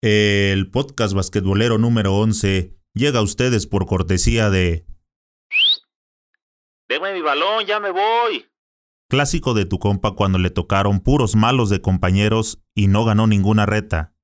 El podcast basquetbolero número 11 llega a ustedes por cortesía de... Deme mi balón, ya me voy. Clásico de tu compa cuando le tocaron puros malos de compañeros y no ganó ninguna reta.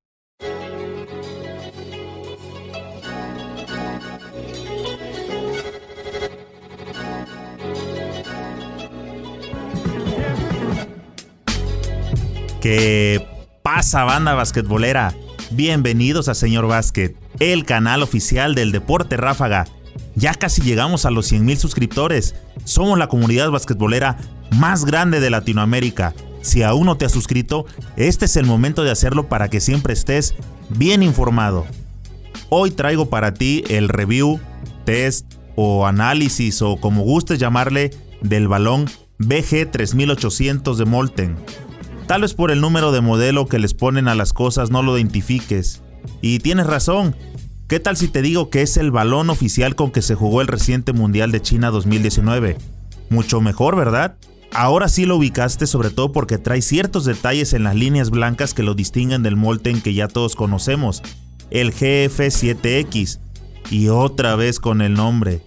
¿Qué pasa, banda basquetbolera? Bienvenidos a Señor Básquet, el canal oficial del deporte ráfaga. Ya casi llegamos a los 100.000 suscriptores. Somos la comunidad basquetbolera más grande de Latinoamérica. Si aún no te has suscrito, este es el momento de hacerlo para que siempre estés bien informado. Hoy traigo para ti el review, test o análisis o como gustes llamarle del balón BG 3800 de Molten. Tal vez por el número de modelo que les ponen a las cosas no lo identifiques. Y tienes razón. ¿Qué tal si te digo que es el balón oficial con que se jugó el reciente Mundial de China 2019? Mucho mejor, ¿verdad? Ahora sí lo ubicaste sobre todo porque trae ciertos detalles en las líneas blancas que lo distinguen del Molten que ya todos conocemos, el GF7X. Y otra vez con el nombre.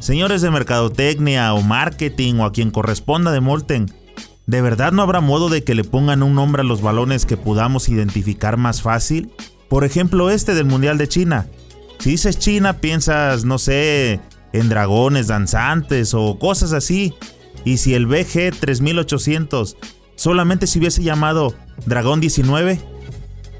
Señores de mercadotecnia o marketing o a quien corresponda de Molten, ¿De verdad no habrá modo de que le pongan un nombre a los balones que podamos identificar más fácil? Por ejemplo, este del Mundial de China. Si dices China, piensas, no sé, en dragones danzantes o cosas así. Y si el BG 3800 solamente se hubiese llamado Dragón 19,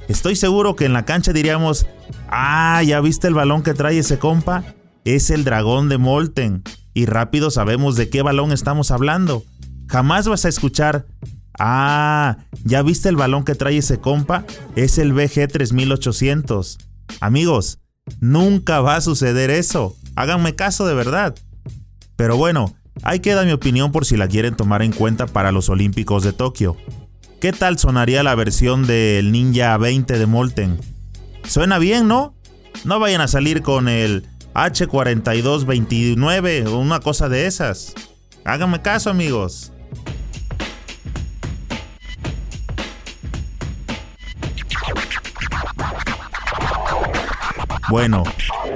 estoy seguro que en la cancha diríamos, ah, ya viste el balón que trae ese compa, es el dragón de Molten. Y rápido sabemos de qué balón estamos hablando. Jamás vas a escuchar, ah, ¿ya viste el balón que trae ese compa? Es el BG 3800. Amigos, nunca va a suceder eso. Háganme caso de verdad. Pero bueno, ahí queda mi opinión por si la quieren tomar en cuenta para los Olímpicos de Tokio. ¿Qué tal sonaría la versión del Ninja 20 de Molten? Suena bien, ¿no? No vayan a salir con el H4229 o una cosa de esas. Háganme caso, amigos. Bueno,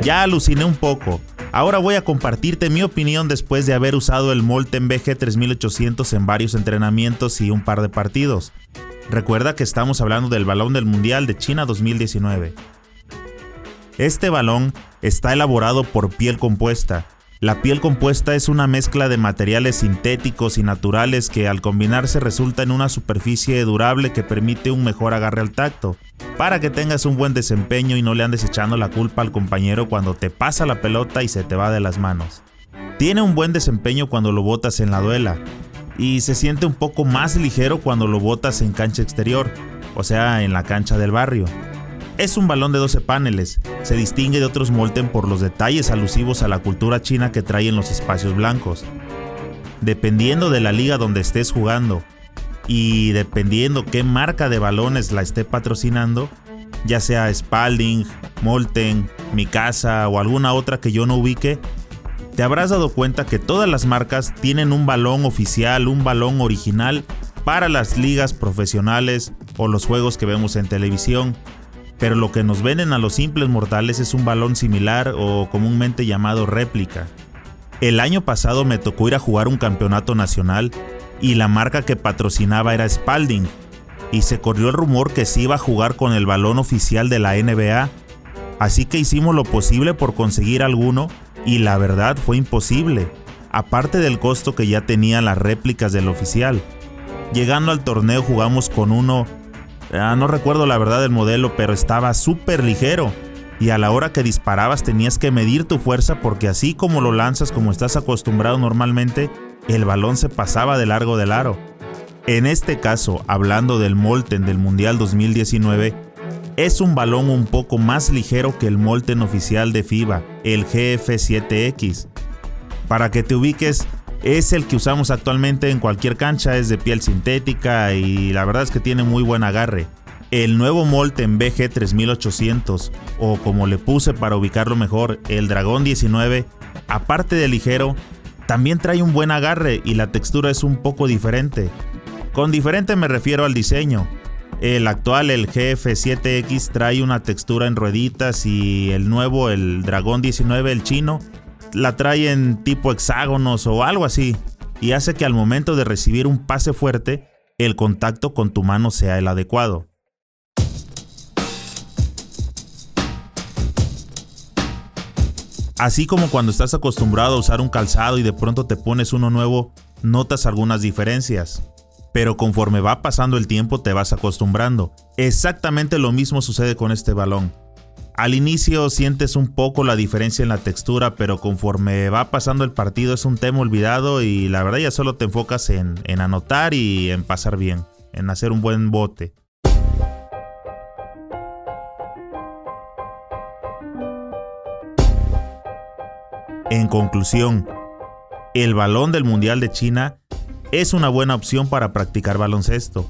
ya aluciné un poco. Ahora voy a compartirte mi opinión después de haber usado el Molten BG 3800 en varios entrenamientos y un par de partidos. Recuerda que estamos hablando del balón del Mundial de China 2019. Este balón está elaborado por piel compuesta, la piel compuesta es una mezcla de materiales sintéticos y naturales que al combinarse resulta en una superficie durable que permite un mejor agarre al tacto, para que tengas un buen desempeño y no le andes echando la culpa al compañero cuando te pasa la pelota y se te va de las manos. Tiene un buen desempeño cuando lo botas en la duela, y se siente un poco más ligero cuando lo botas en cancha exterior, o sea, en la cancha del barrio. Es un balón de 12 paneles. Se distingue de otros Molten por los detalles alusivos a la cultura china que trae en los espacios blancos. Dependiendo de la liga donde estés jugando y dependiendo qué marca de balones la esté patrocinando, ya sea Spalding, Molten, Mikasa o alguna otra que yo no ubique, te habrás dado cuenta que todas las marcas tienen un balón oficial, un balón original para las ligas profesionales o los juegos que vemos en televisión pero lo que nos venden a los simples mortales es un balón similar o comúnmente llamado réplica. El año pasado me tocó ir a jugar un campeonato nacional y la marca que patrocinaba era Spalding, y se corrió el rumor que se iba a jugar con el balón oficial de la NBA, así que hicimos lo posible por conseguir alguno y la verdad fue imposible, aparte del costo que ya tenían las réplicas del oficial. Llegando al torneo jugamos con uno Ah, no recuerdo la verdad del modelo, pero estaba súper ligero. Y a la hora que disparabas tenías que medir tu fuerza porque así como lo lanzas como estás acostumbrado normalmente, el balón se pasaba de largo del aro. En este caso, hablando del Molten del Mundial 2019, es un balón un poco más ligero que el Molten oficial de FIBA, el GF7X. Para que te ubiques, es el que usamos actualmente en cualquier cancha, es de piel sintética y la verdad es que tiene muy buen agarre. El nuevo Molten BG 3800, o como le puse para ubicarlo mejor, el Dragón 19, aparte de ligero, también trae un buen agarre y la textura es un poco diferente. Con diferente me refiero al diseño. El actual, el GF7X, trae una textura en rueditas y el nuevo, el Dragón 19, el chino, la trae en tipo hexágonos o algo así. Y hace que al momento de recibir un pase fuerte, el contacto con tu mano sea el adecuado. Así como cuando estás acostumbrado a usar un calzado y de pronto te pones uno nuevo, notas algunas diferencias. Pero conforme va pasando el tiempo te vas acostumbrando. Exactamente lo mismo sucede con este balón. Al inicio sientes un poco la diferencia en la textura, pero conforme va pasando el partido es un tema olvidado y la verdad ya solo te enfocas en, en anotar y en pasar bien, en hacer un buen bote. En conclusión, el balón del Mundial de China es una buena opción para practicar baloncesto,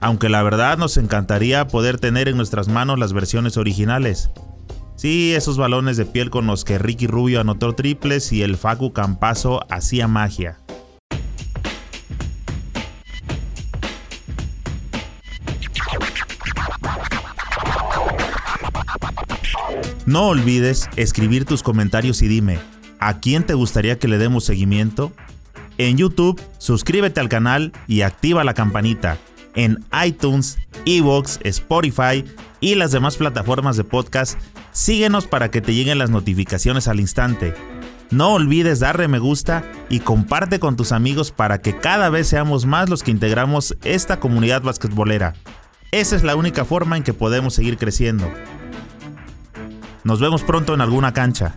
aunque la verdad nos encantaría poder tener en nuestras manos las versiones originales. Sí, esos balones de piel con los que Ricky Rubio anotó triples y el Facu Campazo hacía magia. No olvides escribir tus comentarios y dime, ¿A quién te gustaría que le demos seguimiento? En YouTube, suscríbete al canal y activa la campanita. En iTunes, Evox, Spotify y las demás plataformas de podcast, síguenos para que te lleguen las notificaciones al instante. No olvides darle me gusta y comparte con tus amigos para que cada vez seamos más los que integramos esta comunidad basquetbolera. Esa es la única forma en que podemos seguir creciendo. Nos vemos pronto en alguna cancha.